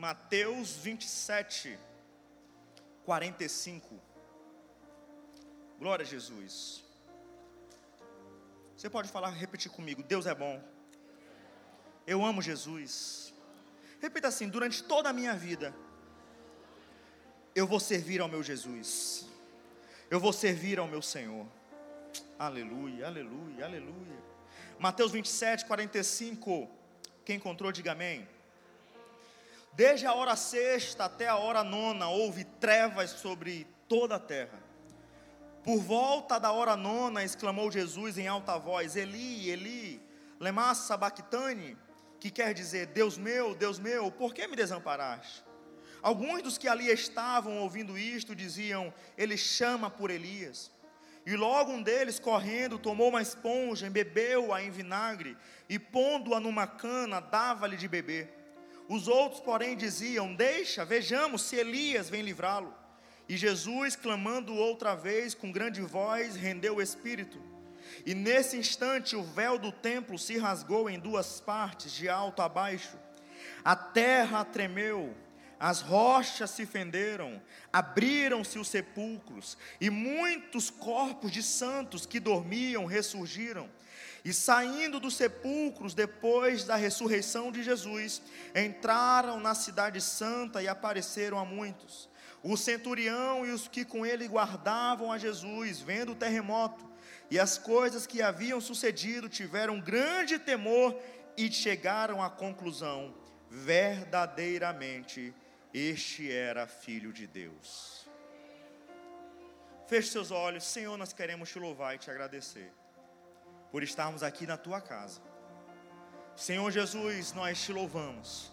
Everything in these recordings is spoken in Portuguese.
Mateus 27, 45. Glória a Jesus. Você pode falar, repetir comigo: Deus é bom. Eu amo Jesus. Repita assim: durante toda a minha vida, eu vou servir ao meu Jesus. Eu vou servir ao meu Senhor. Aleluia, aleluia, aleluia. Mateus 27, 45. Quem encontrou, diga amém. Desde a hora sexta até a hora nona, houve trevas sobre toda a terra. Por volta da hora nona, exclamou Jesus em alta voz: Eli, Eli, lema sabachthani, que quer dizer: Deus meu, Deus meu, por que me desamparaste? Alguns dos que ali estavam ouvindo isto diziam: Ele chama por Elias. E logo um deles, correndo, tomou uma esponja, embebeu-a em vinagre e, pondo-a numa cana, dava-lhe de beber. Os outros, porém, diziam: Deixa, vejamos se Elias vem livrá-lo. E Jesus, clamando outra vez com grande voz, rendeu o espírito. E nesse instante o véu do templo se rasgou em duas partes, de alto a baixo. A terra tremeu, as rochas se fenderam, abriram-se os sepulcros, e muitos corpos de santos que dormiam ressurgiram. E saindo dos sepulcros depois da ressurreição de Jesus, entraram na cidade santa e apareceram a muitos. O centurião e os que com ele guardavam a Jesus, vendo o terremoto e as coisas que haviam sucedido, tiveram grande temor e chegaram à conclusão: verdadeiramente este era filho de Deus. Feche seus olhos, Senhor, nós queremos te louvar e te agradecer por estarmos aqui na tua casa. Senhor Jesus, nós te louvamos,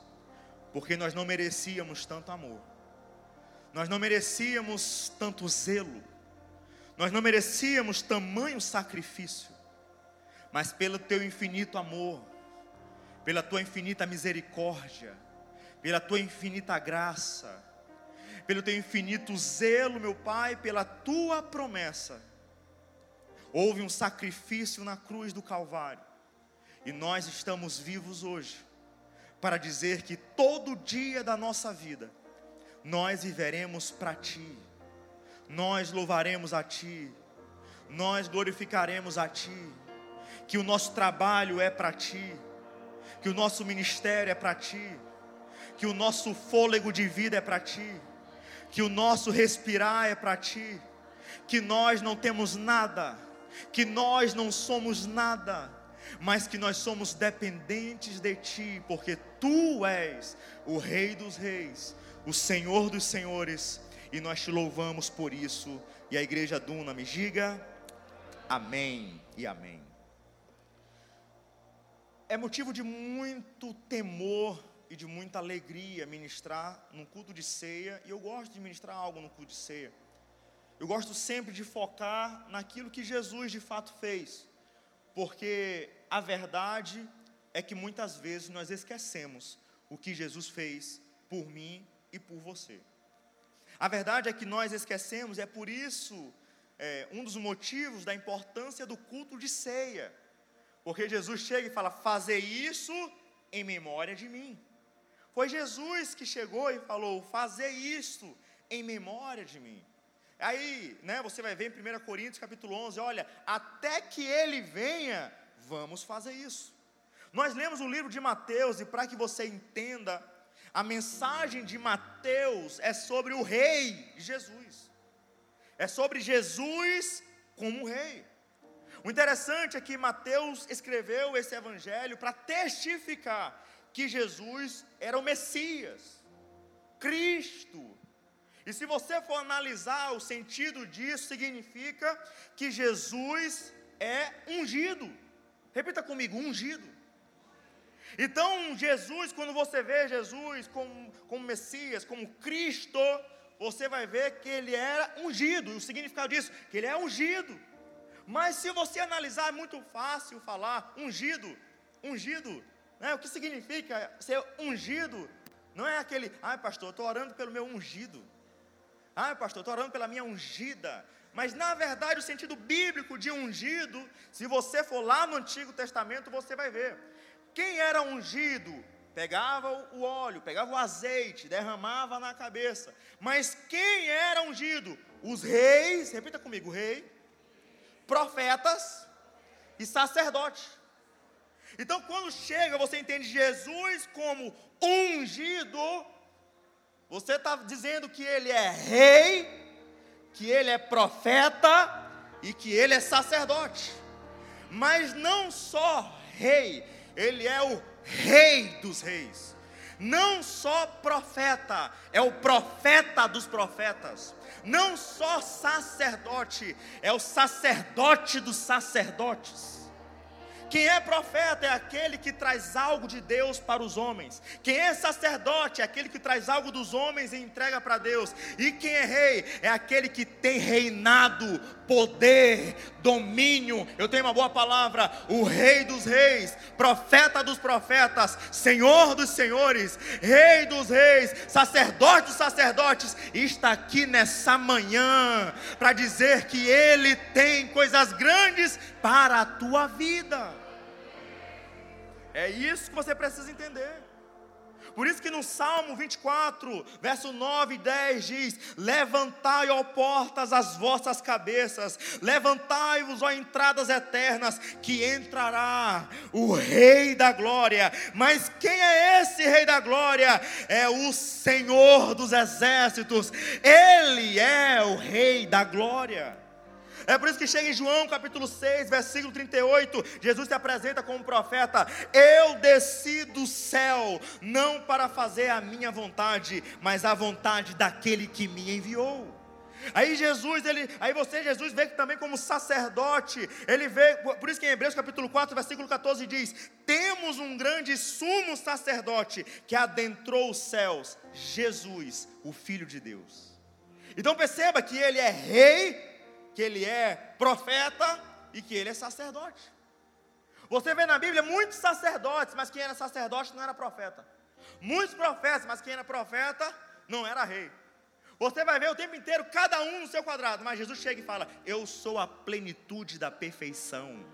porque nós não merecíamos tanto amor. Nós não merecíamos tanto zelo, nós não merecíamos tamanho sacrifício, mas pelo teu infinito amor, pela tua infinita misericórdia, pela tua infinita graça, pelo teu infinito zelo, meu Pai, pela tua promessa, houve um sacrifício na cruz do Calvário, e nós estamos vivos hoje, para dizer que todo dia da nossa vida, nós viveremos para Ti, nós louvaremos a Ti, nós glorificaremos a Ti, que o nosso trabalho é para Ti, que o nosso ministério é para Ti, que o nosso fôlego de vida é para Ti, que o nosso respirar é para Ti, que nós não temos nada, que nós não somos nada, mas que nós somos dependentes de Ti, porque Tu és o Rei dos Reis, o Senhor dos Senhores, e nós te louvamos por isso. E a igreja Duna me diga amém e amém. É motivo de muito temor e de muita alegria ministrar num culto de ceia, e eu gosto de ministrar algo no culto de ceia. Eu gosto sempre de focar naquilo que Jesus de fato fez, porque a verdade é que muitas vezes nós esquecemos o que Jesus fez por mim e por você. A verdade é que nós esquecemos, é por isso é, um dos motivos da importância do culto de ceia, porque Jesus chega e fala: Fazer isso em memória de mim. Foi Jesus que chegou e falou: Fazer isso em memória de mim. Aí, né, você vai ver em 1 Coríntios capítulo 11, olha, até que ele venha, vamos fazer isso. Nós lemos o livro de Mateus e para que você entenda a mensagem de Mateus é sobre o Rei Jesus, é sobre Jesus como Rei. O interessante é que Mateus escreveu esse evangelho para testificar que Jesus era o Messias, Cristo. E se você for analisar o sentido disso, significa que Jesus é ungido. Repita comigo: ungido. Então, Jesus, quando você vê Jesus como, como Messias, como Cristo, você vai ver que ele era ungido, e o significado disso, que ele é ungido. Mas se você analisar, é muito fácil falar ungido, ungido, né? o que significa ser ungido? Não é aquele, ai pastor, estou orando pelo meu ungido, ai pastor, estou orando pela minha ungida, mas na verdade o sentido bíblico de ungido, se você for lá no Antigo Testamento, você vai ver quem era ungido pegava o óleo, pegava o azeite, derramava na cabeça. Mas quem era ungido? Os reis, repita comigo, rei, profetas e sacerdotes. Então, quando chega, você entende Jesus como ungido, você está dizendo que ele é rei, que ele é profeta e que ele é sacerdote. Mas não só rei, ele é o rei dos reis. Não só profeta, é o profeta dos profetas. Não só sacerdote, é o sacerdote dos sacerdotes. Quem é profeta é aquele que traz algo de Deus para os homens. Quem é sacerdote é aquele que traz algo dos homens e entrega para Deus. E quem é rei é aquele que tem reinado, poder, domínio. Eu tenho uma boa palavra: o Rei dos Reis, profeta dos profetas, Senhor dos senhores, Rei dos reis, sacerdote dos sacerdotes, está aqui nessa manhã para dizer que Ele tem coisas grandes para a tua vida. É isso que você precisa entender. Por isso que no Salmo 24, verso 9 e 10 diz: Levantai, ó portas, as vossas cabeças, levantai-vos, ó entradas eternas, que entrará o Rei da Glória. Mas quem é esse Rei da Glória? É o Senhor dos Exércitos, Ele é o Rei da Glória. É por isso que chega em João capítulo 6, versículo 38, Jesus se apresenta como profeta: Eu desci do céu, não para fazer a minha vontade, mas a vontade daquele que me enviou. Aí Jesus, ele, aí você, Jesus, vê também como sacerdote, ele vê, por isso que em Hebreus capítulo 4, versículo 14 diz: Temos um grande sumo sacerdote que adentrou os céus, Jesus, o Filho de Deus. Então perceba que ele é rei que ele é profeta e que ele é sacerdote. Você vê na Bíblia muitos sacerdotes, mas quem era sacerdote não era profeta. Muitos profetas, mas quem era profeta não era rei. Você vai ver o tempo inteiro, cada um no seu quadrado, mas Jesus chega e fala: Eu sou a plenitude da perfeição.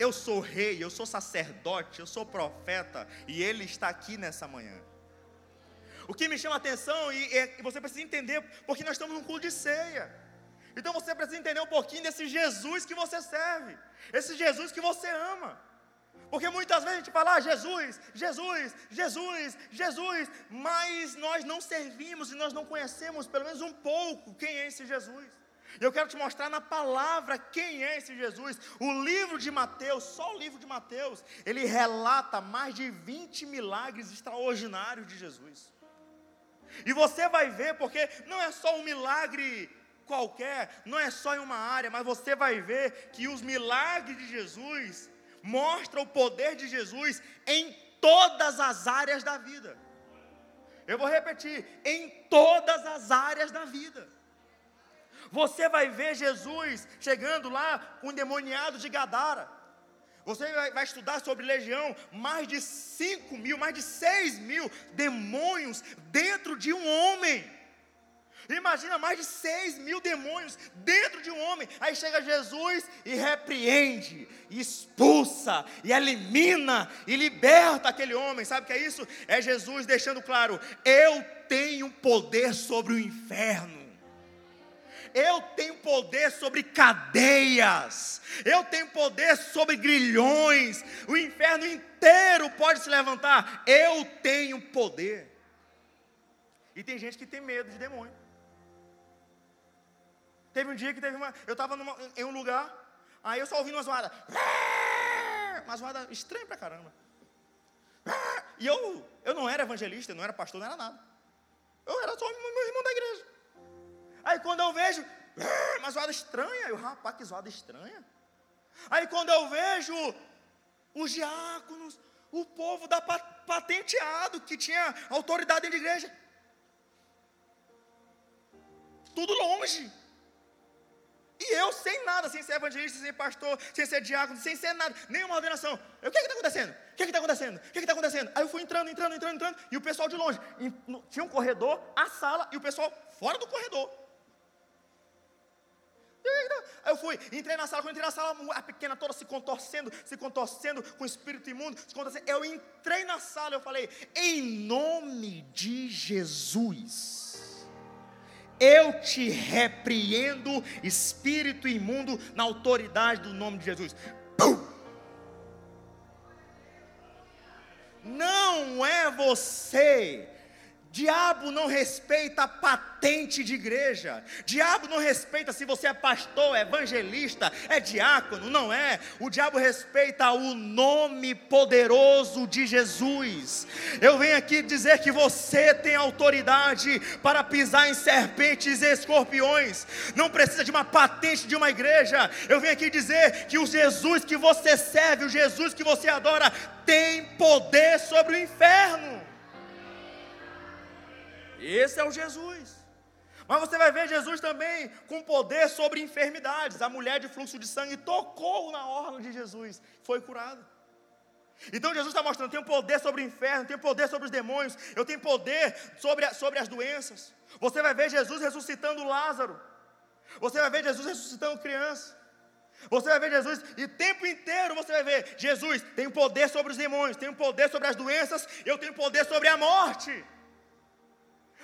Eu sou rei, eu sou sacerdote, eu sou profeta, e Ele está aqui nessa manhã. O que me chama a atenção, e, e você precisa entender, porque nós estamos num culto de ceia. Então você precisa entender um pouquinho desse Jesus que você serve, esse Jesus que você ama. Porque muitas vezes a gente fala, ah, Jesus, Jesus, Jesus, Jesus, mas nós não servimos e nós não conhecemos pelo menos um pouco quem é esse Jesus. Eu quero te mostrar na palavra quem é esse Jesus. O livro de Mateus, só o livro de Mateus, ele relata mais de 20 milagres extraordinários de Jesus. E você vai ver, porque não é só um milagre qualquer, não é só em uma área, mas você vai ver que os milagres de Jesus mostram o poder de Jesus em todas as áreas da vida. Eu vou repetir, em todas as áreas da vida. Você vai ver Jesus chegando lá com o endemoniado de Gadara. Você vai, vai, estudar sobre legião, mais de 5 mil, mais de 6 mil demônios dentro de um homem. Imagina mais de 6 mil demônios dentro de um homem. Aí chega Jesus e repreende, e expulsa, e elimina, e liberta aquele homem. Sabe o que é isso? É Jesus deixando claro: eu tenho poder sobre o inferno. Eu tenho poder sobre cadeias, eu tenho poder sobre grilhões, o inferno inteiro pode se levantar. Eu tenho poder. E tem gente que tem medo de demônio. Teve um dia que teve uma. Eu estava em um lugar, aí eu só ouvi uma zoada. Uma zoada estranha pra caramba. E eu, eu não era evangelista, não era pastor, não era nada. Eu era só meu irmão da igreja. Aí quando eu vejo, uma zoada estranha, eu, rapaz, que zoada estranha. Aí quando eu vejo os diáconos, o povo da patenteado, que tinha autoridade dentro da igreja. Tudo longe. E eu sem nada, sem ser evangelista, sem pastor, sem ser diácono, sem ser nada, nenhuma ordenação. Eu, o que está acontecendo? O que está acontecendo? O que está acontecendo? Aí eu fui entrando, entrando, entrando, entrando, e o pessoal de longe. E, no, tinha um corredor, a sala, e o pessoal fora do corredor. Aí eu fui, entrei na sala, quando entrei na sala, a pequena toda se contorcendo, se contorcendo com o espírito imundo, se contorcendo. Eu entrei na sala, eu falei, em nome de Jesus, eu te repreendo, espírito imundo, na autoridade do nome de Jesus. Pum! Não é você Diabo não respeita a patente de igreja. Diabo não respeita se você é pastor, evangelista, é diácono, não é. O diabo respeita o nome poderoso de Jesus. Eu venho aqui dizer que você tem autoridade para pisar em serpentes e escorpiões. Não precisa de uma patente de uma igreja. Eu venho aqui dizer que o Jesus que você serve, o Jesus que você adora, tem poder sobre o inferno. Esse é o Jesus. Mas você vai ver Jesus também com poder sobre enfermidades. A mulher de fluxo de sangue tocou na orla de Jesus, foi curada. Então Jesus está mostrando: tem poder sobre o inferno, tem poder sobre os demônios, eu tenho poder sobre, sobre as doenças. Você vai ver Jesus ressuscitando Lázaro. Você vai ver Jesus ressuscitando criança. Você vai ver Jesus, e o tempo inteiro você vai ver: Jesus tem poder sobre os demônios, tem poder sobre as doenças, eu tenho poder sobre a morte.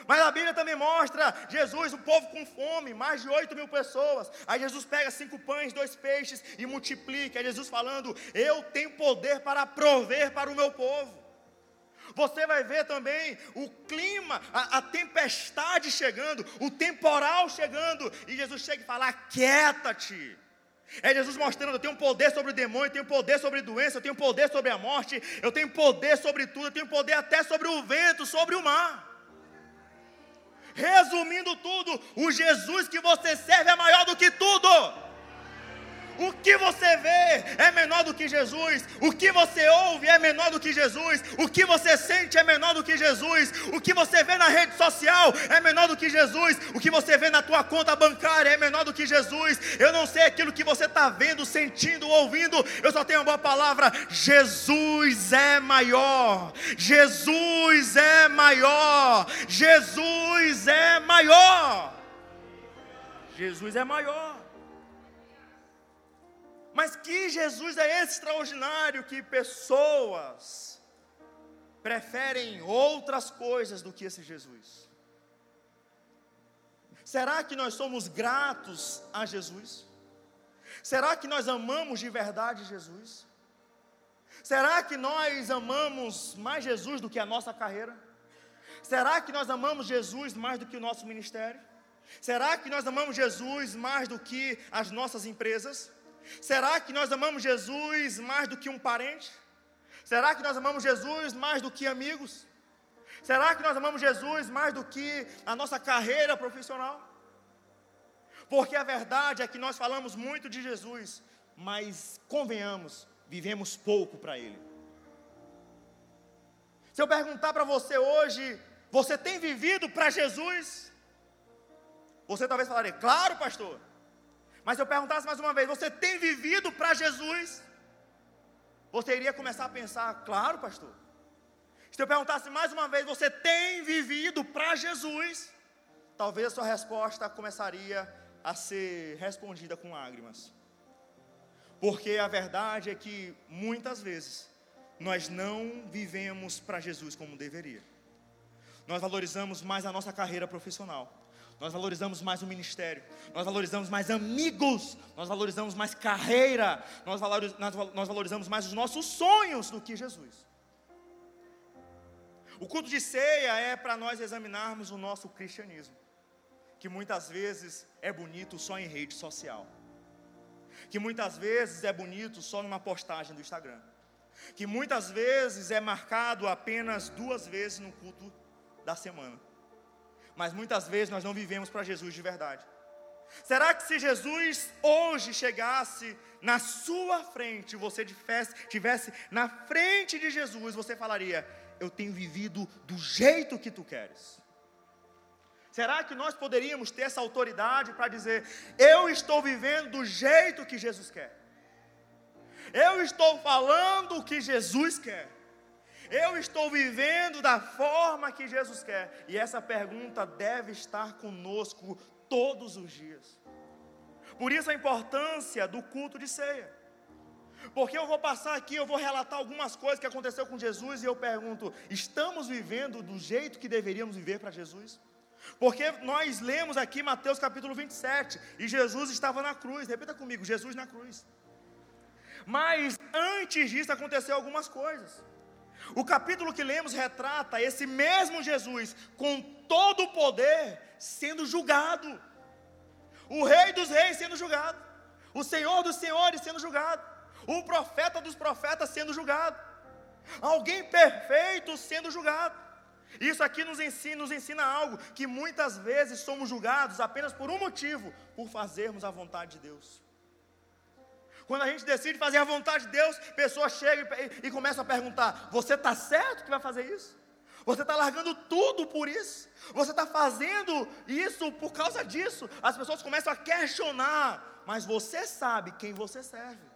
Mas a Bíblia também mostra Jesus, o povo com fome, mais de 8 mil pessoas. Aí Jesus pega cinco pães, dois peixes e multiplica. É Jesus falando: Eu tenho poder para prover para o meu povo. Você vai ver também o clima, a, a, tempestade chegando, o temporal chegando, e Jesus chega e fala: Quieta-te. É Jesus mostrando: eu tenho poder sobre o demônio, eu tenho poder sobre a doença, eu tenho poder sobre a morte, eu tenho poder sobre tudo, eu tenho poder até sobre o vento, sobre o mar. Resumindo tudo, o Jesus que você serve é maior do que tudo. O que você vê é menor do que Jesus. O que você ouve é menor do que Jesus. O que você sente é menor do que Jesus. O que você vê na rede social é menor do que Jesus. O que você vê na tua conta bancária é menor do que Jesus. Eu não sei aquilo que você está vendo, sentindo, ouvindo. Eu só tenho uma boa palavra: Jesus é maior. Jesus é maior. Jesus é maior. Jesus é maior. Mas que Jesus é extraordinário que pessoas preferem outras coisas do que esse Jesus? Será que nós somos gratos a Jesus? Será que nós amamos de verdade Jesus? Será que nós amamos mais Jesus do que a nossa carreira? Será que nós amamos Jesus mais do que o nosso ministério? Será que nós amamos Jesus mais do que as nossas empresas? Será que nós amamos Jesus mais do que um parente? Será que nós amamos Jesus mais do que amigos? Será que nós amamos Jesus mais do que a nossa carreira profissional? Porque a verdade é que nós falamos muito de Jesus, mas convenhamos, vivemos pouco para Ele. Se eu perguntar para você hoje, você tem vivido para Jesus? Você talvez falaria, claro, pastor. Mas se eu perguntasse mais uma vez, você tem vivido para Jesus? Você iria começar a pensar, claro, pastor. Se eu perguntasse mais uma vez, você tem vivido para Jesus? Talvez a sua resposta começaria a ser respondida com lágrimas. Porque a verdade é que muitas vezes nós não vivemos para Jesus como deveria. Nós valorizamos mais a nossa carreira profissional nós valorizamos mais o ministério, nós valorizamos mais amigos, nós valorizamos mais carreira, nós, nós valorizamos mais os nossos sonhos do que Jesus. O culto de ceia é para nós examinarmos o nosso cristianismo, que muitas vezes é bonito só em rede social, que muitas vezes é bonito só numa postagem do Instagram, que muitas vezes é marcado apenas duas vezes no culto da semana mas muitas vezes nós não vivemos para Jesus de verdade. Será que se Jesus hoje chegasse na sua frente, você tivesse na frente de Jesus, você falaria: Eu tenho vivido do jeito que tu queres? Será que nós poderíamos ter essa autoridade para dizer: Eu estou vivendo do jeito que Jesus quer? Eu estou falando o que Jesus quer? Eu estou vivendo da forma que Jesus quer. E essa pergunta deve estar conosco todos os dias. Por isso a importância do culto de ceia. Porque eu vou passar aqui, eu vou relatar algumas coisas que aconteceu com Jesus e eu pergunto: estamos vivendo do jeito que deveríamos viver para Jesus? Porque nós lemos aqui Mateus capítulo 27 e Jesus estava na cruz. Repita comigo: Jesus na cruz. Mas antes disso aconteceu algumas coisas. O capítulo que lemos retrata esse mesmo Jesus com todo o poder sendo julgado. O rei dos reis sendo julgado. O senhor dos senhores sendo julgado. O profeta dos profetas sendo julgado. Alguém perfeito sendo julgado. Isso aqui nos ensina, nos ensina algo que muitas vezes somos julgados apenas por um motivo, por fazermos a vontade de Deus. Quando a gente decide fazer a vontade de Deus, pessoas chegam e, e começam a perguntar: Você está certo que vai fazer isso? Você está largando tudo por isso? Você está fazendo isso por causa disso? As pessoas começam a questionar, mas você sabe quem você serve.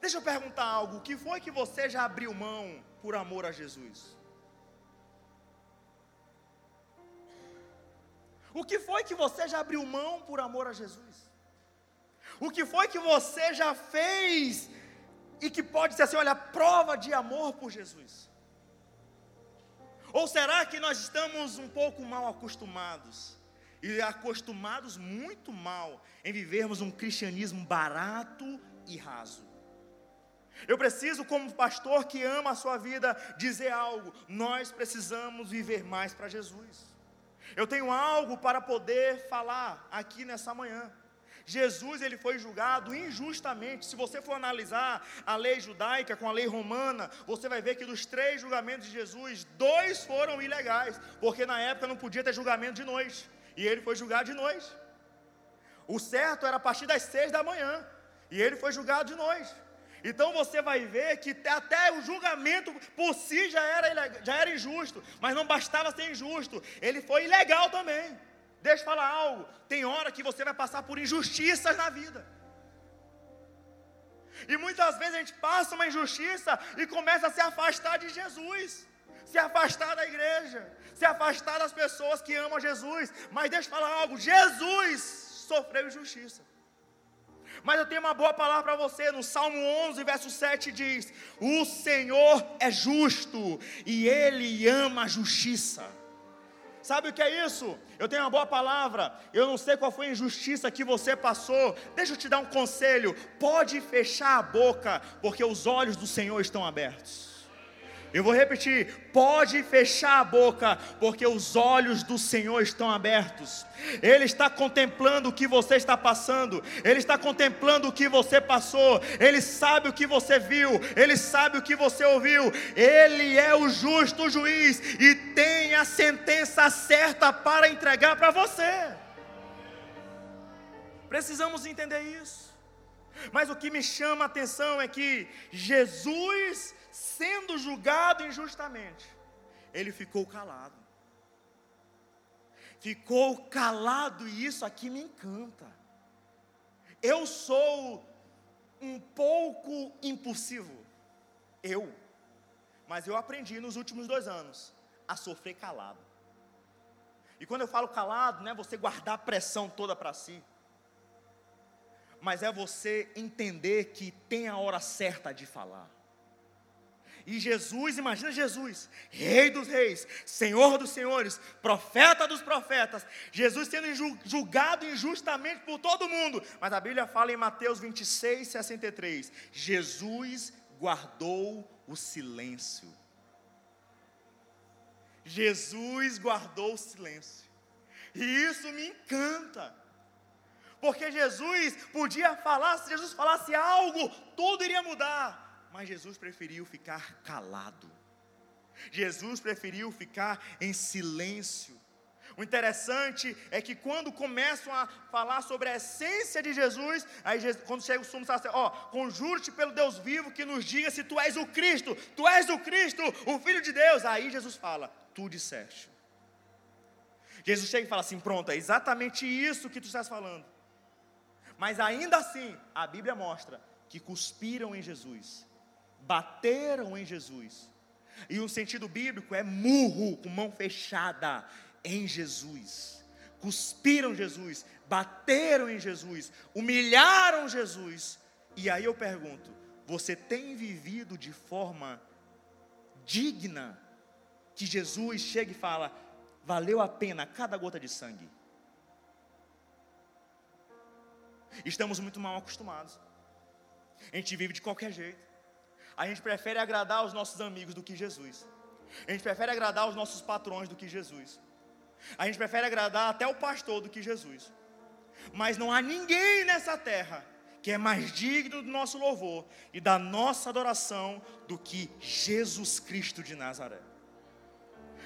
Deixa eu perguntar algo: o que foi que você já abriu mão por amor a Jesus? O que foi que você já abriu mão por amor a Jesus? O que foi que você já fez e que pode ser assim, olha, prova de amor por Jesus? Ou será que nós estamos um pouco mal acostumados? E acostumados muito mal em vivermos um cristianismo barato e raso. Eu preciso, como pastor que ama a sua vida, dizer algo: nós precisamos viver mais para Jesus. Eu tenho algo para poder falar aqui nessa manhã. Jesus ele foi julgado injustamente. Se você for analisar a lei judaica com a lei romana, você vai ver que dos três julgamentos de Jesus, dois foram ilegais, porque na época não podia ter julgamento de noite, e ele foi julgado de noite. O certo era a partir das seis da manhã, e ele foi julgado de noite. Então você vai ver que até o julgamento por si já era, já era injusto, mas não bastava ser injusto, ele foi ilegal também. Deixa eu falar algo: tem hora que você vai passar por injustiças na vida. E muitas vezes a gente passa uma injustiça e começa a se afastar de Jesus, se afastar da igreja, se afastar das pessoas que amam Jesus. Mas deixa eu falar algo: Jesus sofreu injustiça. Mas eu tenho uma boa palavra para você, no Salmo 11, verso 7 diz: O Senhor é justo e Ele ama a justiça. Sabe o que é isso? Eu tenho uma boa palavra. Eu não sei qual foi a injustiça que você passou. Deixa eu te dar um conselho. Pode fechar a boca, porque os olhos do Senhor estão abertos. Eu vou repetir: pode fechar a boca, porque os olhos do Senhor estão abertos. Ele está contemplando o que você está passando, Ele está contemplando o que você passou, Ele sabe o que você viu, Ele sabe o que você ouviu. Ele é o justo juiz e tem a sentença certa para entregar para você. Precisamos entender isso. Mas o que me chama a atenção é que Jesus sendo julgado injustamente, ele ficou calado. Ficou calado e isso aqui me encanta. Eu sou um pouco impulsivo, eu, mas eu aprendi nos últimos dois anos a sofrer calado. E quando eu falo calado, não é você guardar a pressão toda para si, mas é você entender que tem a hora certa de falar. E Jesus, imagina Jesus, Rei dos Reis, Senhor dos Senhores, Profeta dos Profetas, Jesus sendo julgado injustamente por todo mundo. Mas a Bíblia fala em Mateus 26, 63: Jesus guardou o silêncio. Jesus guardou o silêncio. E isso me encanta. Porque Jesus podia falar, se Jesus falasse algo, tudo iria mudar mas Jesus preferiu ficar calado. Jesus preferiu ficar em silêncio. O interessante é que quando começam a falar sobre a essência de Jesus, aí quando chega o sumo sacerdote, ó, conjure-te pelo Deus vivo que nos diga se tu és o Cristo, tu és o Cristo, o Filho de Deus. Aí Jesus fala, tu disseste. Jesus chega e fala assim: pronto, é exatamente isso que tu estás falando. Mas ainda assim, a Bíblia mostra que cuspiram em Jesus bateram em Jesus. E o sentido bíblico é murro, com mão fechada, em Jesus. cuspiram Jesus, bateram em Jesus, humilharam Jesus. E aí eu pergunto: você tem vivido de forma digna que Jesus chega e fala: valeu a pena cada gota de sangue? Estamos muito mal acostumados. A gente vive de qualquer jeito. A gente prefere agradar os nossos amigos do que Jesus. A gente prefere agradar os nossos patrões do que Jesus. A gente prefere agradar até o pastor do que Jesus. Mas não há ninguém nessa terra que é mais digno do nosso louvor e da nossa adoração do que Jesus Cristo de Nazaré.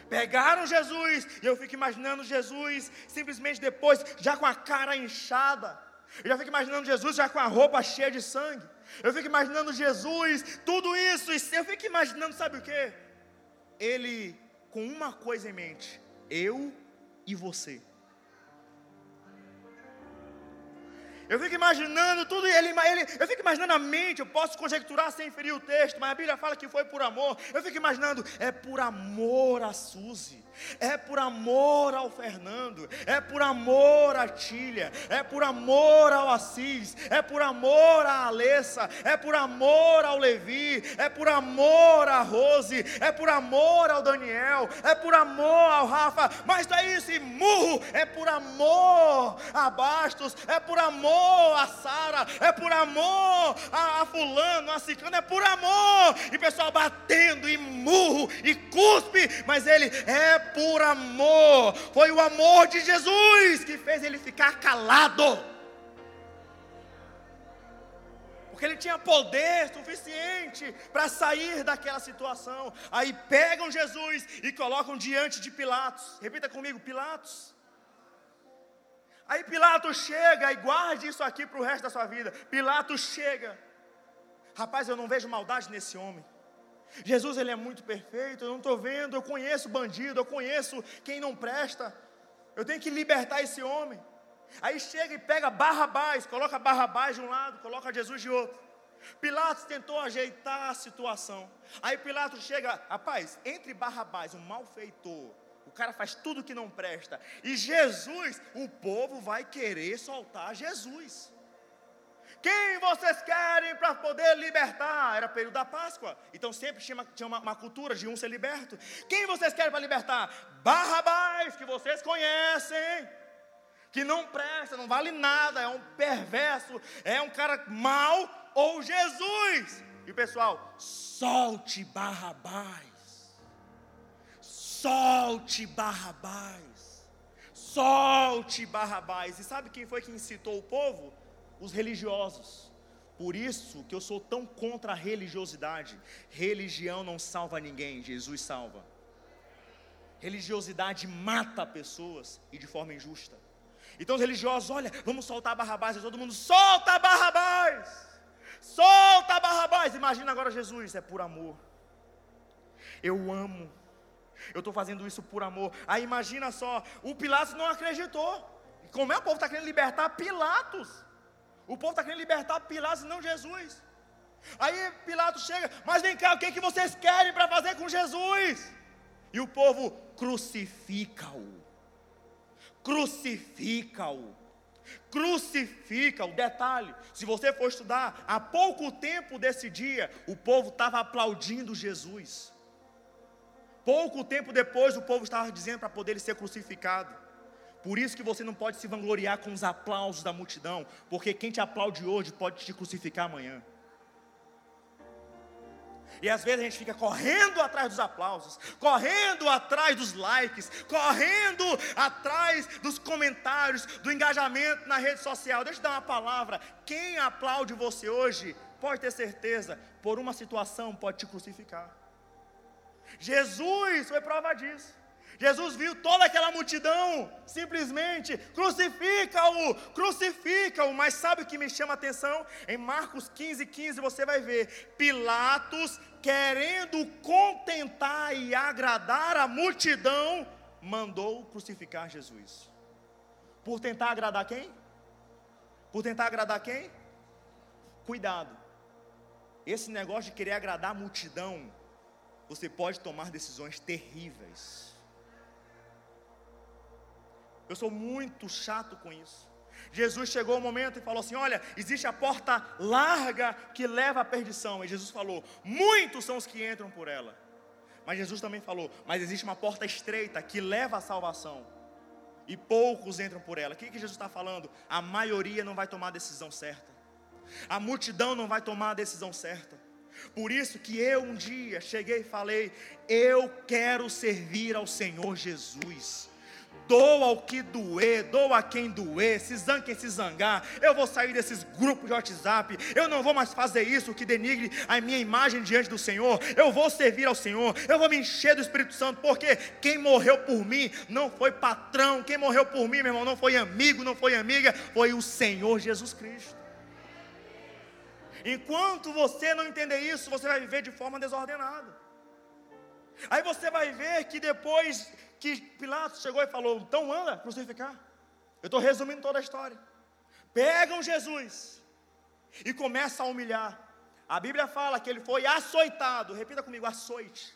Pegaram Jesus, e eu fico imaginando Jesus simplesmente depois, já com a cara inchada. Eu já fico imaginando Jesus já com a roupa cheia de sangue. Eu fico imaginando Jesus, tudo isso, eu fico imaginando, sabe o que? Ele com uma coisa em mente: eu e você. Eu fico imaginando tudo, ele, ele, eu fico imaginando a mente, eu posso conjecturar sem ferir o texto, mas a Bíblia fala que foi por amor. Eu fico imaginando, é por amor a Suzy é por amor ao Fernando, é por amor à Tília, é por amor ao Assis, é por amor à Alessa, é por amor ao Levi, é por amor à Rose, é por amor ao Daniel, é por amor ao Rafa, mas daí esse murro é por amor a Bastos, é por amor a Sara, é por amor a, a fulano, a ciclano, é por amor, e pessoal batendo e murro e cuspe, mas ele é por amor. Foi o amor de Jesus que fez ele ficar calado. Porque ele tinha poder suficiente para sair daquela situação. Aí pegam Jesus e colocam diante de Pilatos. Repita comigo: Pilatos. Aí Pilatos chega e guarde isso aqui para o resto da sua vida. Pilatos chega. Rapaz, eu não vejo maldade nesse homem. Jesus ele é muito perfeito, eu não estou vendo, eu conheço bandido, eu conheço quem não presta, eu tenho que libertar esse homem. Aí chega e pega Barrabás, coloca Barrabás de um lado, coloca Jesus de outro. Pilatos tentou ajeitar a situação. Aí Pilatos chega, rapaz, entre Barrabás, um malfeitor, cara faz tudo que não presta, e Jesus, o povo vai querer soltar Jesus. Quem vocês querem para poder libertar? Era período da Páscoa. Então sempre tinha, uma, tinha uma, uma cultura de um ser liberto. Quem vocês querem para libertar? Barrabás, que vocês conhecem. Que não presta, não vale nada, é um perverso, é um cara mau, ou Jesus. E pessoal, solte Barrabás. Solte Barrabás. Solte Barrabás. E sabe quem foi que incitou o povo? os religiosos. Por isso que eu sou tão contra a religiosidade. Religião não salva ninguém, Jesus salva. Religiosidade mata pessoas e de forma injusta. Então os religiosos, olha, vamos soltar Barrabás, e todo mundo solta Barrabás! Solta Barrabás! Imagina agora Jesus, é por amor. Eu amo. Eu estou fazendo isso por amor. Aí imagina só, o Pilatos não acreditou. Como é o povo está querendo libertar Pilatos? O povo está querendo libertar Pilatos e não Jesus. Aí Pilatos chega, mas vem cá, o que, é que vocês querem para fazer com Jesus? E o povo crucifica-o. Crucifica-o. Crucifica-o. Detalhe: se você for estudar, há pouco tempo desse dia, o povo estava aplaudindo Jesus. Pouco tempo depois, o povo estava dizendo para poder ele ser crucificado. Por isso que você não pode se vangloriar com os aplausos da multidão, porque quem te aplaude hoje pode te crucificar amanhã. E às vezes a gente fica correndo atrás dos aplausos, correndo atrás dos likes, correndo atrás dos comentários, do engajamento na rede social. Deixa eu dar uma palavra: quem aplaude você hoje, pode ter certeza, por uma situação pode te crucificar. Jesus foi prova disso. Jesus viu toda aquela multidão, simplesmente crucifica-o, crucifica-o. Mas sabe o que me chama a atenção? Em Marcos 15, 15 você vai ver Pilatos querendo contentar e agradar a multidão, mandou crucificar Jesus. Por tentar agradar quem? Por tentar agradar quem? Cuidado. Esse negócio de querer agradar a multidão, você pode tomar decisões terríveis Eu sou muito chato com isso. Jesus chegou o momento e falou assim: Olha, existe a porta larga que leva à perdição. E Jesus falou: Muitos são os que entram por ela. Mas Jesus também falou: Mas existe uma porta estreita que leva à salvação. E poucos entram por ela. O que, que Jesus está falando? A maioria não vai tomar a decisão certa. A multidão não vai tomar a decisão certa. Por isso que eu um dia cheguei e falei: Eu quero servir ao Senhor Jesus. Doa o que doer, doa quem doer, se zangue quem se zangar, eu vou sair desses grupos de WhatsApp, eu não vou mais fazer isso que denigre a minha imagem diante do Senhor, eu vou servir ao Senhor, eu vou me encher do Espírito Santo, porque quem morreu por mim não foi patrão, quem morreu por mim, meu irmão, não foi amigo, não foi amiga, foi o Senhor Jesus Cristo. Enquanto você não entender isso, você vai viver de forma desordenada. Aí você vai ver que depois que Pilatos chegou e falou: então anda, crucificar. Eu estou resumindo toda a história. Pegam Jesus e começam a humilhar. A Bíblia fala que ele foi açoitado. Repita comigo: açoite.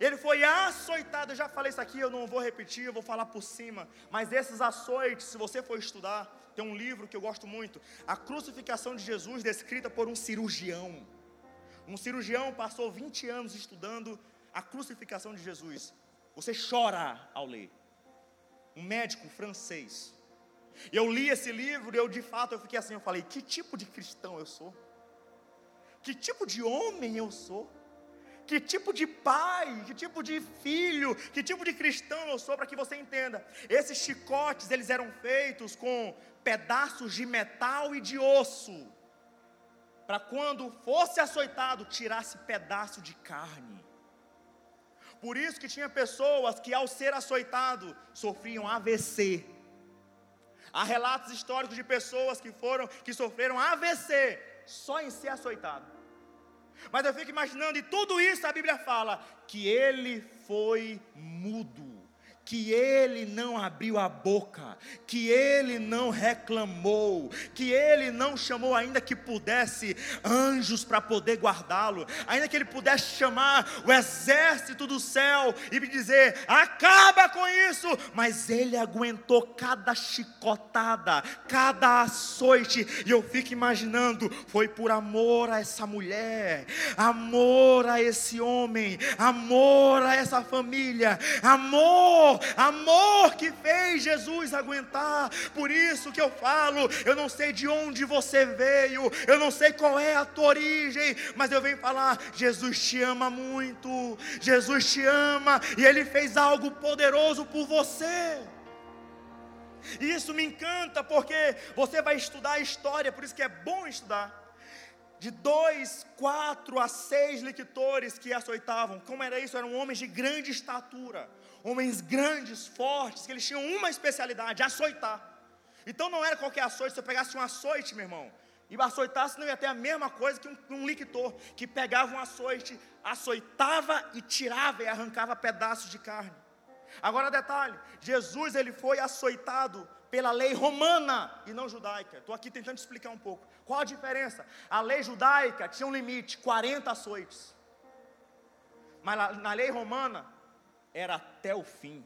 Ele foi açoitado. Eu já falei isso aqui, eu não vou repetir, eu vou falar por cima. Mas esses açoites, se você for estudar, tem um livro que eu gosto muito: A Crucificação de Jesus, descrita por um cirurgião. Um cirurgião passou 20 anos estudando a crucificação de Jesus, você chora ao ler. Um médico francês. Eu li esse livro e eu de fato eu fiquei assim, eu falei, que tipo de cristão eu sou? Que tipo de homem eu sou? Que tipo de pai, que tipo de filho, que tipo de cristão eu sou para que você entenda. Esses chicotes, eles eram feitos com pedaços de metal e de osso. Para quando fosse açoitado, tirasse pedaço de carne. Por isso que tinha pessoas que ao ser açoitado sofriam AVC. Há relatos históricos de pessoas que foram que sofreram AVC só em ser açoitado. Mas eu fico imaginando, e tudo isso a Bíblia fala que ele foi mudo que ele não abriu a boca, que ele não reclamou, que ele não chamou, ainda que pudesse, anjos para poder guardá-lo, ainda que ele pudesse chamar o exército do céu e dizer: acaba com isso, mas ele aguentou cada chicotada, cada açoite, e eu fico imaginando: foi por amor a essa mulher, amor a esse homem, amor a essa família, amor amor, que fez Jesus aguentar. Por isso que eu falo, eu não sei de onde você veio, eu não sei qual é a tua origem, mas eu venho falar: Jesus te ama muito, Jesus te ama e Ele fez algo poderoso por você. E isso me encanta porque você vai estudar a história, por isso que é bom estudar de dois, quatro a seis lictores que açoitavam. Como era isso? Eram homens de grande estatura, homens grandes, fortes, que eles tinham uma especialidade: açoitar. Então não era qualquer açoite, se você pegasse um açoite, meu irmão, e açoitasse, não ia ter a mesma coisa que um, um lictor, que pegava um açoite, açoitava e tirava e arrancava pedaços de carne. Agora detalhe, Jesus ele foi açoitado pela lei romana e não judaica. Estou aqui tentando explicar um pouco. Qual a diferença? A lei judaica tinha um limite, 40 açoites. Mas na lei romana era até o fim.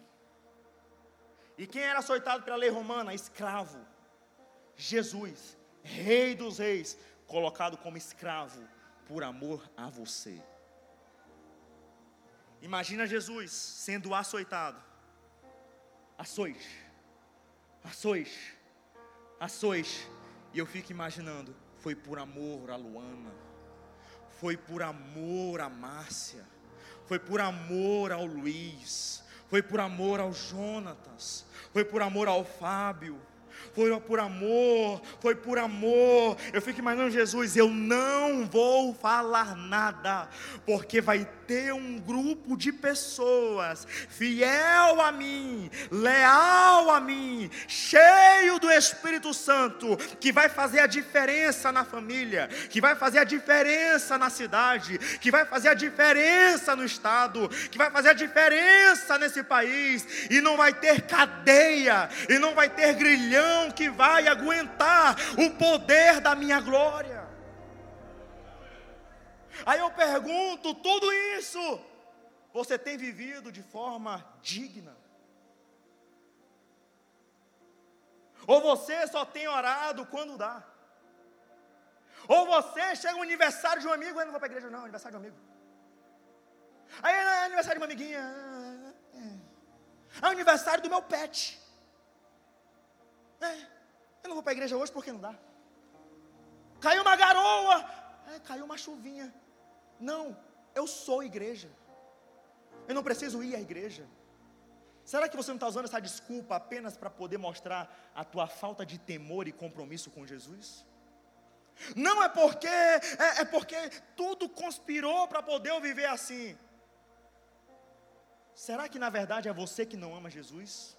E quem era açoitado pela lei romana? Escravo. Jesus, rei dos reis, colocado como escravo por amor a você. Imagina Jesus sendo açoitado. Açoite açoite, açoite. E eu fico imaginando, foi por amor a Luana, foi por amor a Márcia, foi por amor ao Luiz, foi por amor ao Jonatas, foi por amor ao Fábio, foi por amor, foi por amor. Eu fico imaginando Jesus, eu não vou falar nada, porque vai ter um grupo de pessoas fiel a mim, leal a mim, cheio do Espírito Santo, que vai fazer a diferença na família, que vai fazer a diferença na cidade, que vai fazer a diferença no estado, que vai fazer a diferença nesse país, e não vai ter cadeia, e não vai ter grilhão que vai aguentar o poder da minha glória. Aí eu pergunto: tudo isso você tem vivido de forma digna? Ou você só tem orado quando dá? Ou você chega no aniversário de um amigo, eu não vou para a igreja não, aniversário de um amigo. Aí é aniversário de uma amiguinha. É, é aniversário do meu pet. É, eu não vou para a igreja hoje porque não dá. Caiu uma garoa. É, caiu uma chuvinha. Não, eu sou igreja. Eu não preciso ir à igreja. Será que você não está usando essa desculpa apenas para poder mostrar a tua falta de temor e compromisso com Jesus? Não é porque, é, é porque tudo conspirou para poder eu viver assim. Será que na verdade é você que não ama Jesus?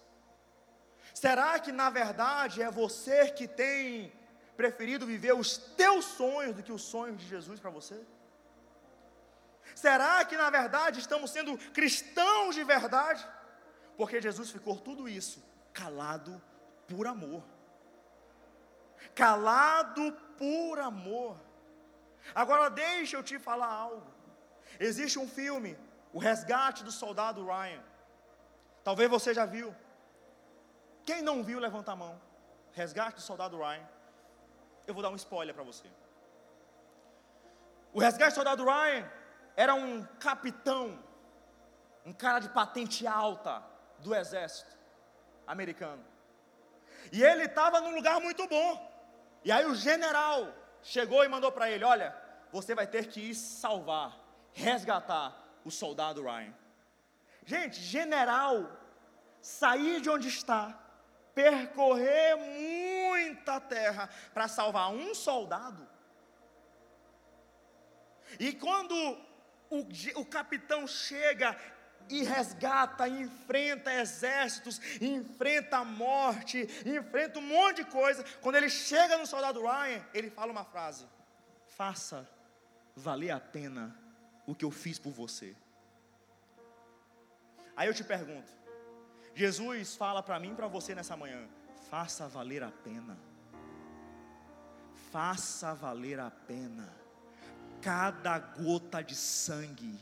Será que na verdade é você que tem preferido viver os teus sonhos do que os sonhos de Jesus para você? Será que na verdade estamos sendo cristãos de verdade? Porque Jesus ficou tudo isso calado por amor. Calado por amor. Agora deixa eu te falar algo. Existe um filme, O Resgate do Soldado Ryan. Talvez você já viu. Quem não viu, levanta a mão. Resgate do Soldado Ryan. Eu vou dar um spoiler para você. O Resgate do Soldado Ryan era um capitão, um cara de patente alta do exército americano. E ele estava num lugar muito bom. E aí o general chegou e mandou para ele: Olha, você vai ter que ir salvar, resgatar o soldado Ryan. Gente, general, sair de onde está, percorrer muita terra para salvar um soldado. E quando o, o capitão chega e resgata, enfrenta exércitos, enfrenta a morte, enfrenta um monte de coisa. Quando ele chega no soldado Ryan, ele fala uma frase: Faça valer a pena o que eu fiz por você. Aí eu te pergunto: Jesus fala para mim e para você nessa manhã: faça valer a pena. Faça valer a pena cada gota de sangue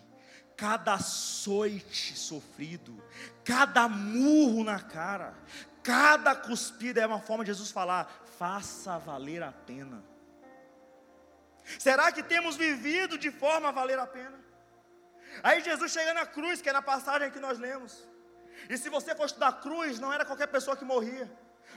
cada açoite sofrido, cada murro na cara, cada cuspida é uma forma de Jesus falar: faça valer a pena. Será que temos vivido de forma a valer a pena? Aí Jesus chega na cruz, que é na passagem que nós lemos. E se você for estudar a cruz, não era qualquer pessoa que morria.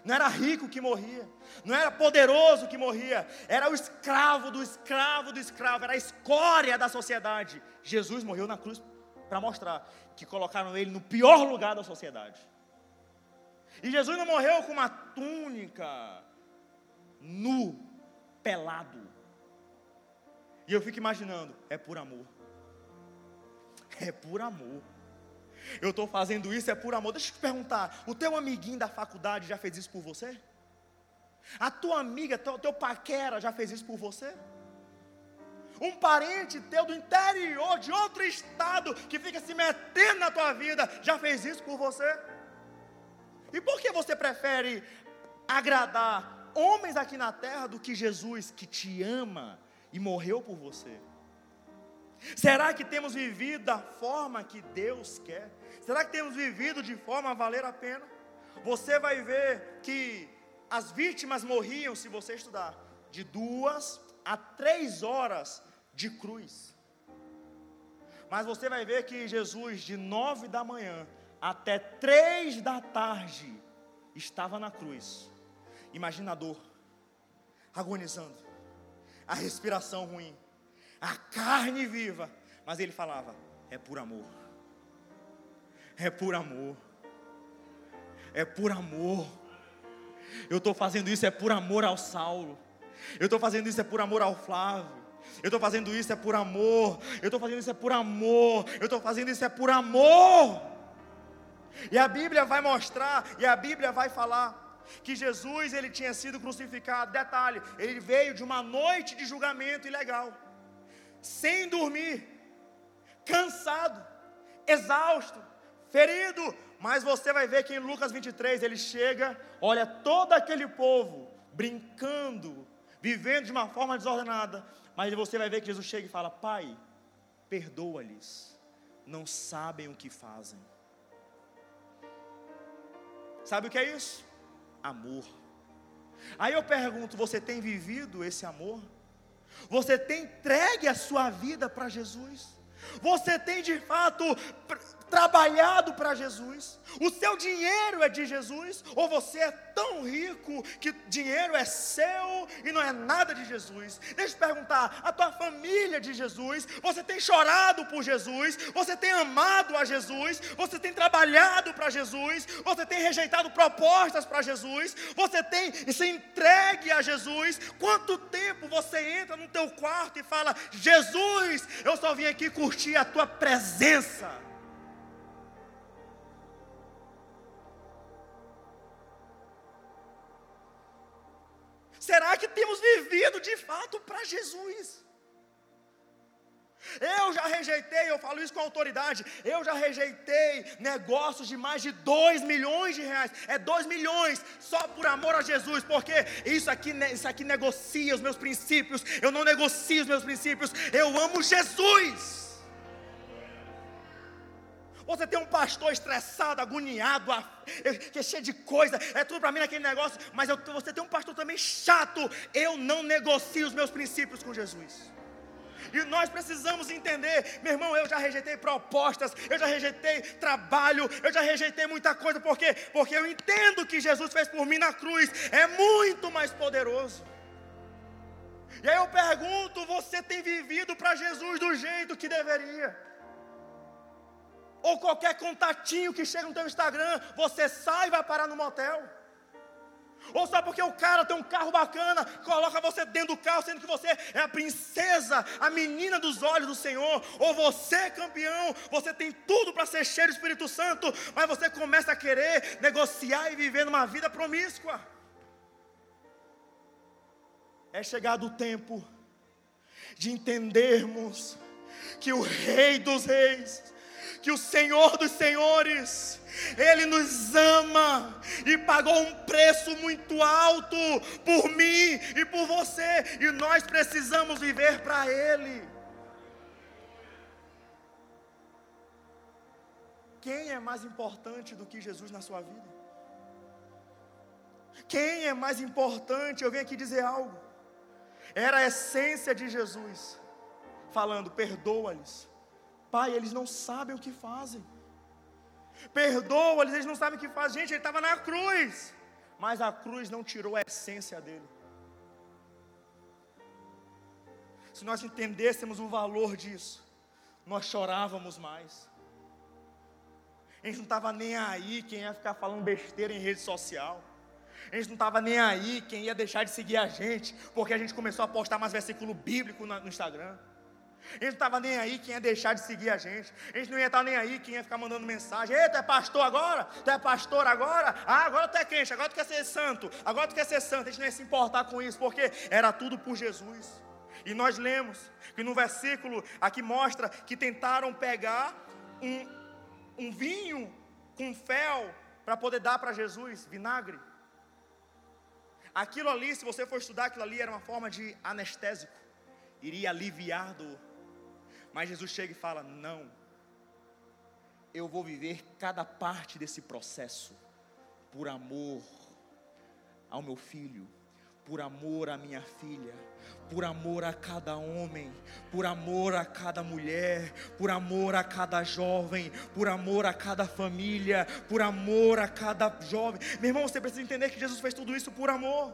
Não era rico que morria, não era poderoso que morria, era o escravo do escravo do escravo, era a escória da sociedade. Jesus morreu na cruz para mostrar que colocaram ele no pior lugar da sociedade. E Jesus não morreu com uma túnica, nu, pelado. E eu fico imaginando, é por amor. É por amor. Eu estou fazendo isso é por amor. Deixa eu te perguntar: o teu amiguinho da faculdade já fez isso por você? A tua amiga, teu, teu paquera já fez isso por você? Um parente teu do interior, de outro estado, que fica se metendo na tua vida, já fez isso por você? E por que você prefere agradar homens aqui na terra do que Jesus que te ama e morreu por você? Será que temos vivido da forma que Deus quer? Será que temos vivido de forma a valer a pena? Você vai ver que as vítimas morriam, se você estudar, de duas a três horas de cruz. Mas você vai ver que Jesus, de nove da manhã até três da tarde, estava na cruz. Imagina a dor, agonizando, a respiração ruim, a carne viva. Mas ele falava: é por amor, é por amor, é por amor. Eu estou fazendo isso é por amor ao Saulo. Eu estou fazendo isso é por amor ao Flávio. Eu estou fazendo isso é por amor. Eu estou fazendo isso é por amor. Eu estou fazendo isso é por amor. E a Bíblia vai mostrar, e a Bíblia vai falar que Jesus ele tinha sido crucificado. Detalhe, ele veio de uma noite de julgamento ilegal sem dormir, cansado, exausto, ferido. Mas você vai ver que em Lucas 23 ele chega, olha todo aquele povo brincando, vivendo de uma forma desordenada. Mas você vai ver que Jesus chega e fala: Pai, perdoa-lhes, não sabem o que fazem. Sabe o que é isso? Amor. Aí eu pergunto: você tem vivido esse amor? Você tem entregue a sua vida para Jesus? Você tem de fato trabalhado para Jesus? O seu dinheiro é de Jesus? Ou você é tão rico que dinheiro é seu e não é nada de Jesus? Deixa eu te perguntar: a tua família de Jesus? Você tem chorado por Jesus? Você tem amado a Jesus? Você tem trabalhado para Jesus? Você tem rejeitado propostas para Jesus? Você tem se entregue a Jesus? Quanto tempo você entra no teu quarto e fala: Jesus, eu só vim aqui curtir a tua presença? Será que temos vivido de fato para Jesus? Eu já rejeitei, eu falo isso com autoridade, eu já rejeitei negócios de mais de 2 milhões de reais. É 2 milhões só por amor a Jesus, porque isso aqui, isso aqui negocia os meus princípios. Eu não negocio os meus princípios, eu amo Jesus. Você tem um pastor estressado, agoniado, que é cheio de coisa, é tudo para mim naquele negócio, mas eu, você tem um pastor também chato. Eu não negocio os meus princípios com Jesus. E nós precisamos entender, meu irmão, eu já rejeitei propostas, eu já rejeitei trabalho, eu já rejeitei muita coisa, por quê? Porque eu entendo que Jesus fez por mim na cruz, é muito mais poderoso. E aí eu pergunto: você tem vivido para Jesus do jeito que deveria? Ou qualquer contatinho que chega no teu Instagram, você sai e vai parar no motel. Ou só porque o cara tem um carro bacana, coloca você dentro do carro, sendo que você é a princesa, a menina dos olhos do Senhor. Ou você é campeão, você tem tudo para ser cheio do Espírito Santo, mas você começa a querer negociar e viver numa vida promíscua. É chegado o tempo de entendermos que o Rei dos Reis, que o Senhor dos Senhores, Ele nos ama e pagou um preço muito alto por mim e por você, e nós precisamos viver para Ele. Quem é mais importante do que Jesus na sua vida? Quem é mais importante? Eu venho aqui dizer algo. Era a essência de Jesus, falando: perdoa-lhes, Pai, eles não sabem o que fazem. Perdoa-eles, eles não sabem o que fazem. Gente, ele estava na cruz, mas a cruz não tirou a essência dele. Se nós entendêssemos o valor disso, nós chorávamos mais. A gente não estava nem aí quem ia ficar falando besteira em rede social. A gente não estava nem aí quem ia deixar de seguir a gente, porque a gente começou a postar mais versículo bíblico no Instagram. Gente não estava nem aí quem ia deixar de seguir a gente. A gente não ia estar nem aí quem ia ficar mandando mensagem. Ei, tu é pastor agora? Tu é pastor agora? Ah, agora tu é crente, agora tu quer ser santo, agora tu quer ser santo. A gente não ia se importar com isso, porque era tudo por Jesus. E nós lemos que no versículo aqui mostra que tentaram pegar um, um vinho com fel para poder dar para Jesus, vinagre. Aquilo ali, se você for estudar aquilo ali, era uma forma de anestésico, iria aliviar do mas Jesus chega e fala: Não, eu vou viver cada parte desse processo por amor ao meu filho, por amor à minha filha, por amor a cada homem, por amor a cada mulher, por amor a cada jovem, por amor a cada família, por amor a cada jovem. Meu irmão, você precisa entender que Jesus fez tudo isso por amor.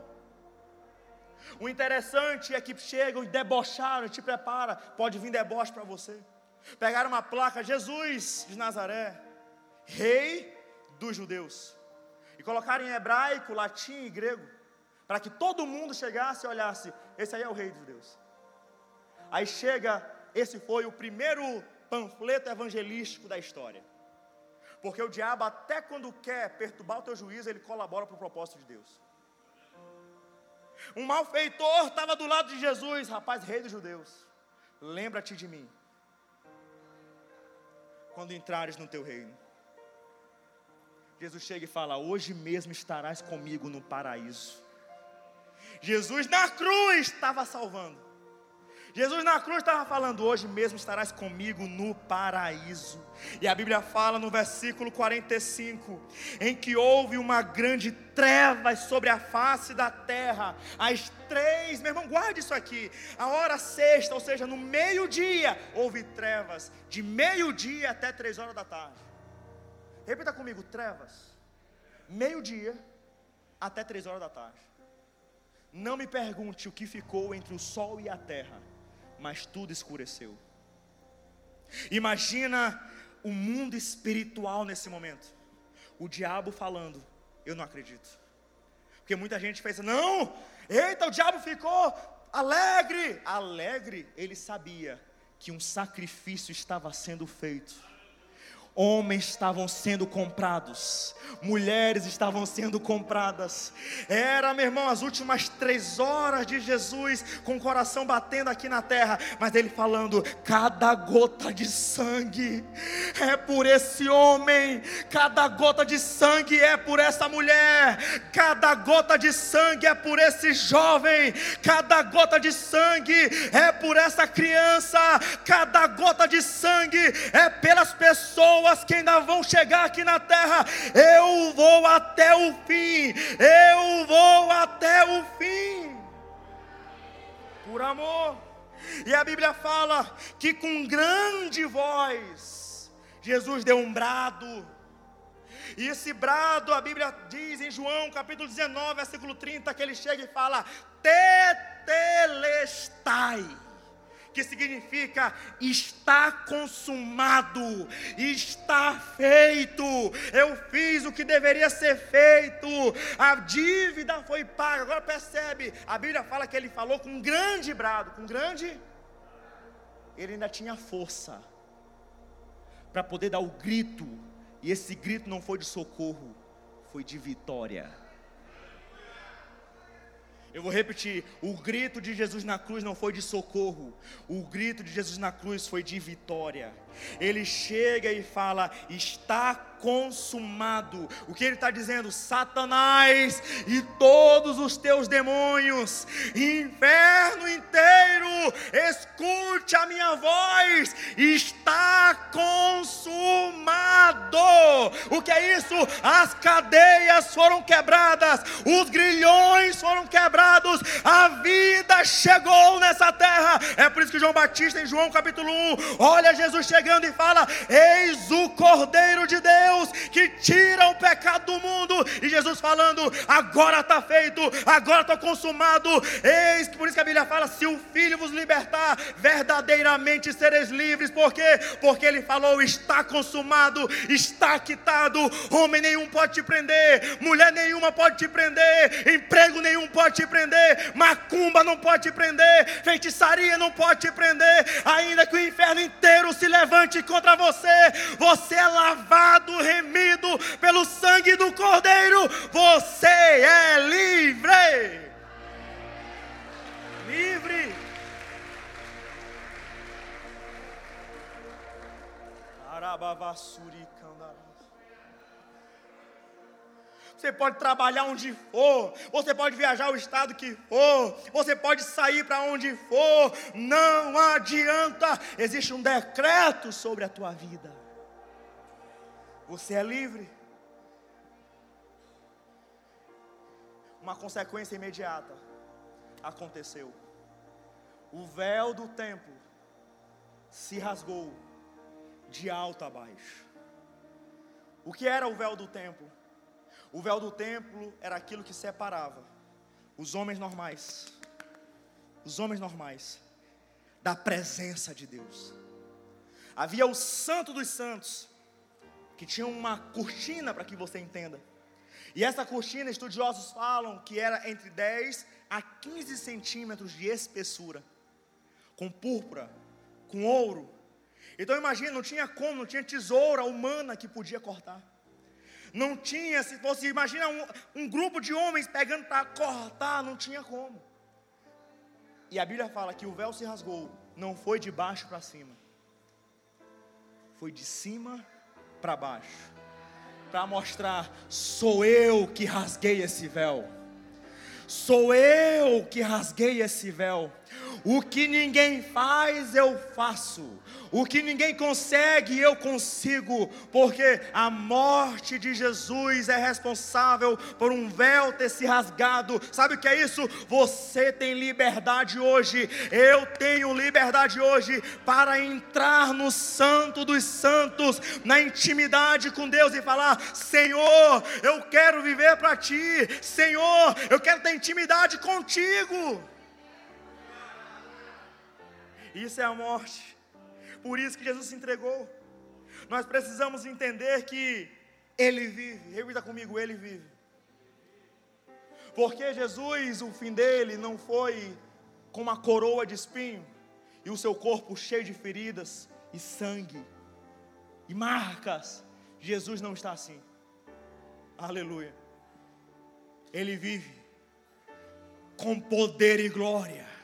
O interessante é que chegam e debocharam, te prepara, pode vir deboche para você. Pegaram uma placa, Jesus de Nazaré, Rei dos Judeus, e colocaram em hebraico, latim e grego, para que todo mundo chegasse e olhasse: esse aí é o Rei dos Judeus. Aí chega, esse foi o primeiro panfleto evangelístico da história. Porque o diabo, até quando quer perturbar o teu juízo, ele colabora para o propósito de Deus. Um malfeitor estava do lado de Jesus, rapaz, rei dos judeus. Lembra-te de mim. Quando entrares no teu reino. Jesus chega e fala: Hoje mesmo estarás comigo no paraíso. Jesus na cruz estava salvando. Jesus na cruz estava falando: Hoje mesmo estarás comigo no paraíso. E a Bíblia fala no versículo 45: Em que houve uma grande trevas sobre a face da terra, às três, meu irmão, guarde isso aqui, a hora sexta, ou seja, no meio-dia, houve trevas, de meio-dia até três horas da tarde. Repita comigo: trevas, meio-dia até três horas da tarde. Não me pergunte o que ficou entre o sol e a terra mas tudo escureceu. Imagina o mundo espiritual nesse momento. O diabo falando: Eu não acredito. Porque muita gente pensa: Não, eita, o diabo ficou alegre. Alegre, ele sabia que um sacrifício estava sendo feito homens estavam sendo comprados, mulheres estavam sendo compradas. Era, meu irmão, as últimas três horas de Jesus, com o coração batendo aqui na terra, mas ele falando: cada gota de sangue é por esse homem, cada gota de sangue é por essa mulher, cada gota de sangue é por esse jovem, cada gota de sangue é por essa criança, cada gota de sangue é pelas pessoas pessoas que ainda vão chegar aqui na terra. Eu vou até o fim. Eu vou até o fim. Por amor. E a Bíblia fala que com grande voz Jesus deu um brado. E esse brado, a Bíblia diz em João capítulo 19, versículo 30, que ele chega e fala: Tetelestai que significa está consumado, está feito. Eu fiz o que deveria ser feito, a dívida foi paga. Agora percebe, a Bíblia fala que ele falou com um grande brado, com um grande. Ele ainda tinha força para poder dar o grito, e esse grito não foi de socorro, foi de vitória. Eu vou repetir: o grito de Jesus na cruz não foi de socorro, o grito de Jesus na cruz foi de vitória. Ele chega e fala: está consumado. O que ele está dizendo? Satanás e todos os teus demônios, inferno inteiro, escute a minha voz, está consumado. O que é isso? As cadeias foram quebradas, os grilhões foram quebrados, a vida chegou nessa terra. É por isso que João Batista, em João capítulo 1, olha Jesus chegando e fala: Eis o Cordeiro de Deus Deus que tira o pecado do mundo. E Jesus falando: agora está feito, agora está consumado. Eis por isso que a Bíblia fala: se o Filho vos libertar, verdadeiramente sereis livres. Por quê? Porque ele falou: está consumado, está quitado. Homem nenhum pode te prender, mulher nenhuma pode te prender, emprego nenhum pode te prender, macumba não pode te prender, feitiçaria não pode te prender, ainda que o inferno inteiro se levante contra você, você é lavado remido pelo sangue do Cordeiro, você é livre. Livre. Você pode trabalhar onde for, você pode viajar o estado que for, você pode sair para onde for, não adianta, existe um decreto sobre a tua vida. Você é livre. Uma consequência imediata aconteceu. O véu do templo se rasgou de alto a baixo. O que era o véu do templo? O véu do templo era aquilo que separava os homens normais, os homens normais, da presença de Deus. Havia o Santo dos Santos, que tinha uma cortina para que você entenda. E essa cortina, estudiosos falam que era entre 10 a 15 centímetros de espessura, com púrpura, com ouro. Então imagina, não tinha como, não tinha tesoura humana que podia cortar. Não tinha, se fosse, imagina um, um grupo de homens pegando para cortar, não tinha como. E a Bíblia fala que o véu se rasgou, não foi de baixo para cima, foi de cima para baixo, para mostrar: sou eu que rasguei esse véu. Sou eu que rasguei esse véu. O que ninguém faz, eu faço. O que ninguém consegue, eu consigo, porque a morte de Jesus é responsável por um véu ter se rasgado. Sabe o que é isso? Você tem liberdade hoje, eu tenho liberdade hoje para entrar no Santo dos Santos, na intimidade com Deus e falar: Senhor, eu quero viver para Ti, Senhor, eu quero ter intimidade contigo. Isso é a morte. Por isso que Jesus se entregou. Nós precisamos entender que Ele vive. Repita comigo: Ele vive. Porque Jesus, o fim dele não foi com uma coroa de espinho e o seu corpo cheio de feridas e sangue e marcas. Jesus não está assim. Aleluia. Ele vive com poder e glória.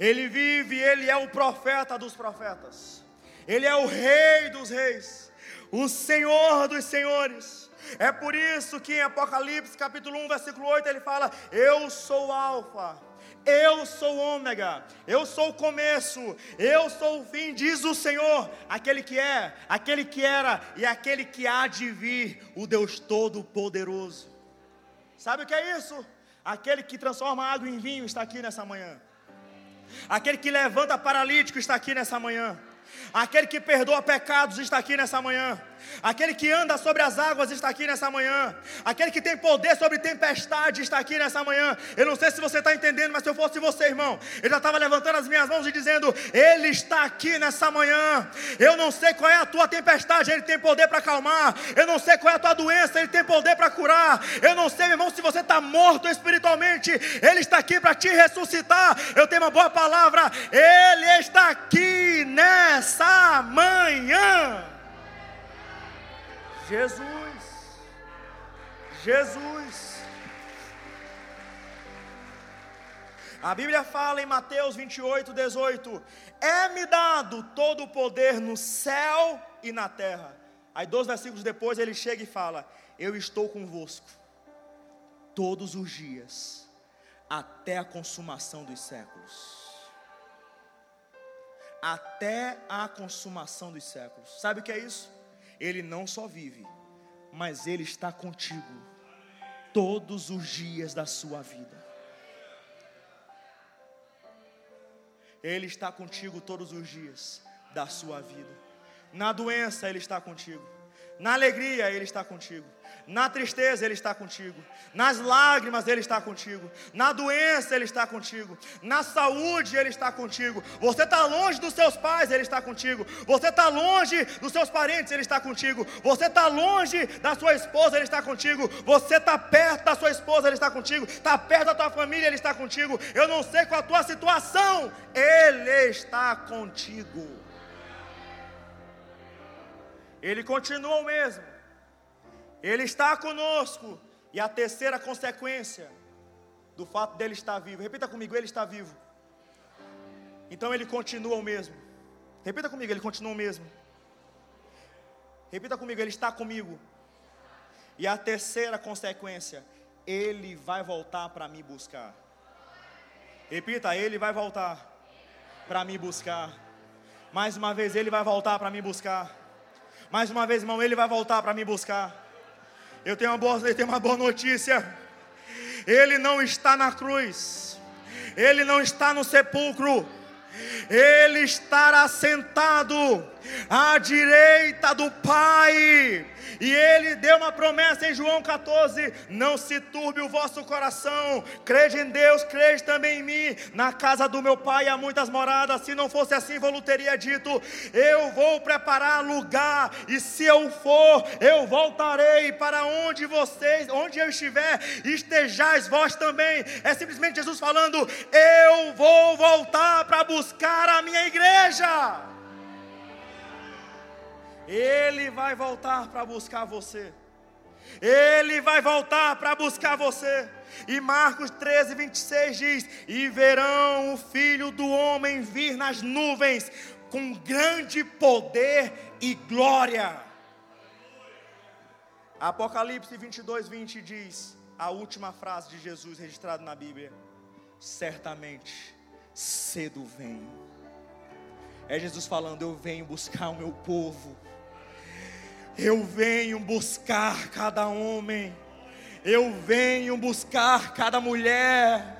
Ele vive, ele é o profeta dos profetas. Ele é o rei dos reis, o Senhor dos senhores. É por isso que em Apocalipse capítulo 1, versículo 8, ele fala: Eu sou o Alfa, eu sou o Ômega, eu sou o começo, eu sou o fim, diz o Senhor, aquele que é, aquele que era e aquele que há de vir, o Deus Todo-Poderoso. Sabe o que é isso? Aquele que transforma água em vinho está aqui nessa manhã. Aquele que levanta paralítico está aqui nessa manhã. Aquele que perdoa pecados está aqui nessa manhã. Aquele que anda sobre as águas está aqui nessa manhã. Aquele que tem poder sobre tempestade está aqui nessa manhã. Eu não sei se você está entendendo, mas se eu fosse você, irmão, eu já estava levantando as minhas mãos e dizendo: Ele está aqui nessa manhã. Eu não sei qual é a tua tempestade, Ele tem poder para acalmar. Eu não sei qual é a tua doença, Ele tem poder para curar. Eu não sei, meu irmão, se você está morto espiritualmente, Ele está aqui para te ressuscitar. Eu tenho uma boa palavra, Ele está aqui nessa manhã. Jesus, Jesus. A Bíblia fala em Mateus 28, 18: É-me dado todo o poder no céu e na terra. Aí, dois versículos depois, ele chega e fala: Eu estou convosco todos os dias, até a consumação dos séculos. Até a consumação dos séculos. Sabe o que é isso? Ele não só vive, mas Ele está contigo todos os dias da sua vida. Ele está contigo todos os dias da sua vida. Na doença, Ele está contigo. Na alegria, Ele está contigo. Na tristeza Ele está contigo. Nas lágrimas Ele está contigo. Na doença Ele está contigo. Na saúde Ele está contigo. Você está longe dos seus pais, Ele está contigo. Você está longe dos seus parentes, Ele está contigo. Você está longe da sua esposa, Ele está contigo. Você está perto da sua esposa, Ele está contigo. Está perto da tua família, Ele está contigo. Eu não sei qual a tua situação, Ele está contigo. Ele continua o mesmo. Ele está conosco. E a terceira consequência do fato dele estar vivo. Repita comigo, ele está vivo. Então ele continua o mesmo. Repita comigo, ele continua o mesmo. Repita comigo, ele está comigo. E a terceira consequência, ele vai voltar para me buscar. Repita, ele vai voltar para me buscar. Mais uma vez, ele vai voltar para me buscar. Mais uma vez, irmão, ele vai voltar para me buscar. Eu tenho uma boa, eu tenho uma boa notícia. Ele não está na cruz. Ele não está no sepulcro. Ele estará sentado à direita do Pai. E ele deu uma promessa em João 14: Não se turbe o vosso coração, crede em Deus, crede também em mim. Na casa do meu pai há muitas moradas. Se não fosse assim, vou teria dito: Eu vou preparar lugar, e se eu for, eu voltarei para onde vocês, onde eu estiver, estejais vós também. É simplesmente Jesus falando: Eu vou voltar para buscar a minha igreja. Ele vai voltar para buscar você. Ele vai voltar para buscar você. E Marcos 13, 26 diz: E verão o filho do homem vir nas nuvens com grande poder e glória. Apocalipse 22, 20 diz: A última frase de Jesus registrada na Bíblia: Certamente, cedo venho. É Jesus falando: Eu venho buscar o meu povo, eu venho buscar cada homem, eu venho buscar cada mulher.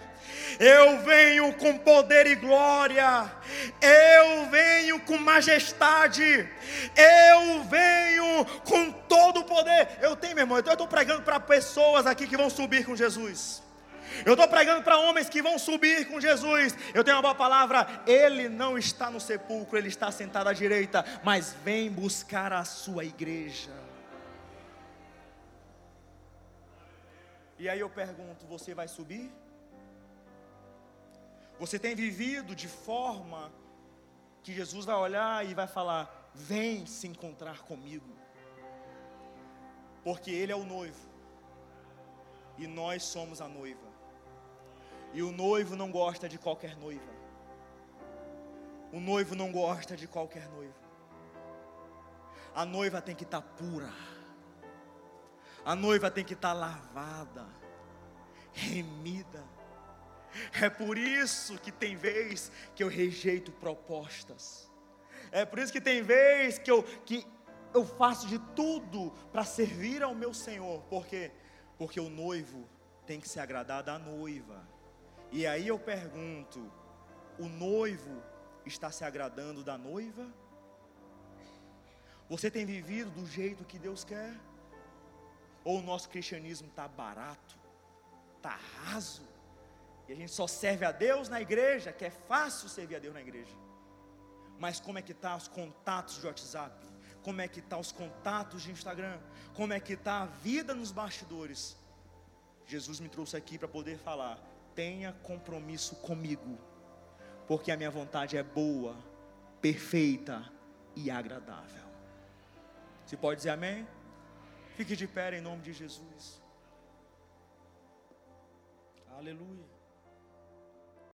Eu venho com poder e glória, eu venho com majestade, eu venho com todo o poder. Eu tenho, meu irmão, então eu estou pregando para pessoas aqui que vão subir com Jesus. Eu estou pregando para homens que vão subir com Jesus. Eu tenho uma boa palavra. Ele não está no sepulcro, ele está sentado à direita, mas vem buscar a sua igreja. E aí eu pergunto: você vai subir? Você tem vivido de forma que Jesus vai olhar e vai falar: vem se encontrar comigo, porque Ele é o noivo e nós somos a noiva. E o noivo não gosta de qualquer noiva. O noivo não gosta de qualquer noiva. A noiva tem que estar tá pura. A noiva tem que estar tá lavada, remida. É por isso que tem vez que eu rejeito propostas. É por isso que tem vez que eu, que eu faço de tudo para servir ao meu Senhor. Por quê? Porque o noivo tem que se agradar da noiva. E aí eu pergunto: o noivo está se agradando da noiva? Você tem vivido do jeito que Deus quer? Ou o nosso cristianismo está barato, está raso, e a gente só serve a Deus na igreja, que é fácil servir a Deus na igreja. Mas como é que está os contatos de WhatsApp? Como é que está os contatos de Instagram? Como é que está a vida nos bastidores? Jesus me trouxe aqui para poder falar tenha compromisso comigo, porque a minha vontade é boa, perfeita e agradável. Você pode dizer amém? Fique de pé em nome de Jesus. Aleluia.